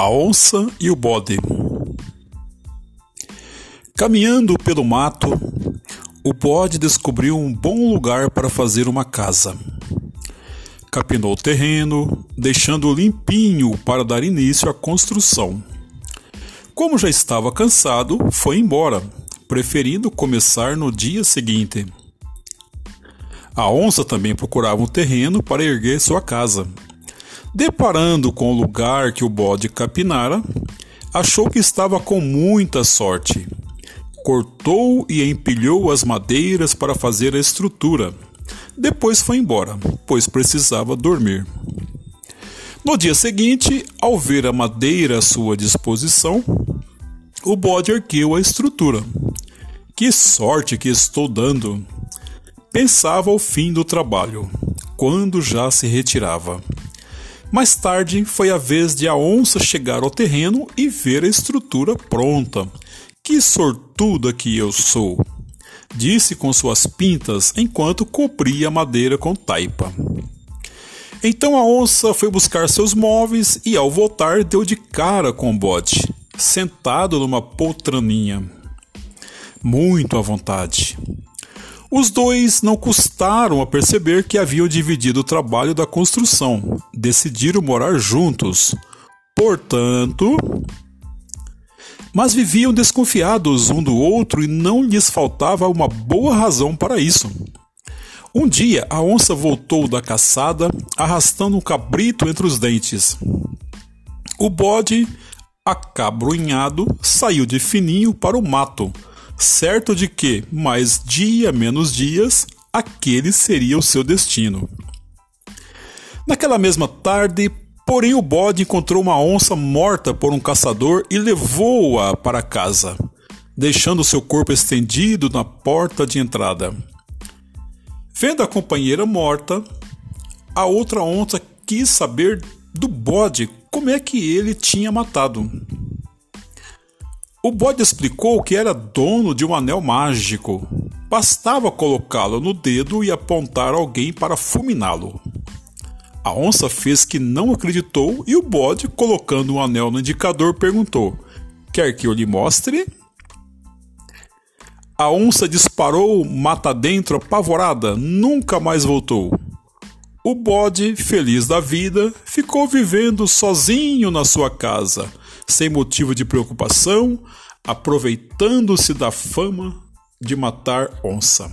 A onça e o bode. Caminhando pelo mato, o bode descobriu um bom lugar para fazer uma casa. Capinou o terreno, deixando-o limpinho para dar início à construção. Como já estava cansado, foi embora, preferindo começar no dia seguinte. A onça também procurava um terreno para erguer sua casa. Deparando com o lugar que o bode capinara, achou que estava com muita sorte. Cortou e empilhou as madeiras para fazer a estrutura. Depois foi embora, pois precisava dormir. No dia seguinte, ao ver a madeira à sua disposição, o bode ergueu a estrutura. Que sorte que estou dando! Pensava ao fim do trabalho, quando já se retirava. Mais tarde foi a vez de a onça chegar ao terreno e ver a estrutura pronta. Que sortuda que eu sou! Disse com suas pintas enquanto cobria a madeira com taipa. Então a onça foi buscar seus móveis e, ao voltar, deu de cara com o bode, sentado numa poltraninha. Muito à vontade. Os dois não custaram a perceber que haviam dividido o trabalho da construção. Decidiram morar juntos. Portanto. Mas viviam desconfiados um do outro e não lhes faltava uma boa razão para isso. Um dia, a onça voltou da caçada, arrastando um cabrito entre os dentes. O bode, acabrunhado, saiu de fininho para o mato certo de que, mais dia menos dias, aquele seria o seu destino. Naquela mesma tarde, porém, o bode encontrou uma onça morta por um caçador e levou-a para casa, deixando seu corpo estendido na porta de entrada. Vendo a companheira morta, a outra onça quis saber do bode como é que ele tinha matado. O bode explicou que era dono de um anel mágico. Bastava colocá-lo no dedo e apontar alguém para fulminá-lo. A onça fez que não acreditou e o bode, colocando um anel no indicador, perguntou: Quer que eu lhe mostre? A onça disparou mata dentro apavorada, nunca mais voltou. O bode, feliz da vida, ficou vivendo sozinho na sua casa sem motivo de preocupação, aproveitando-se da fama de matar onça.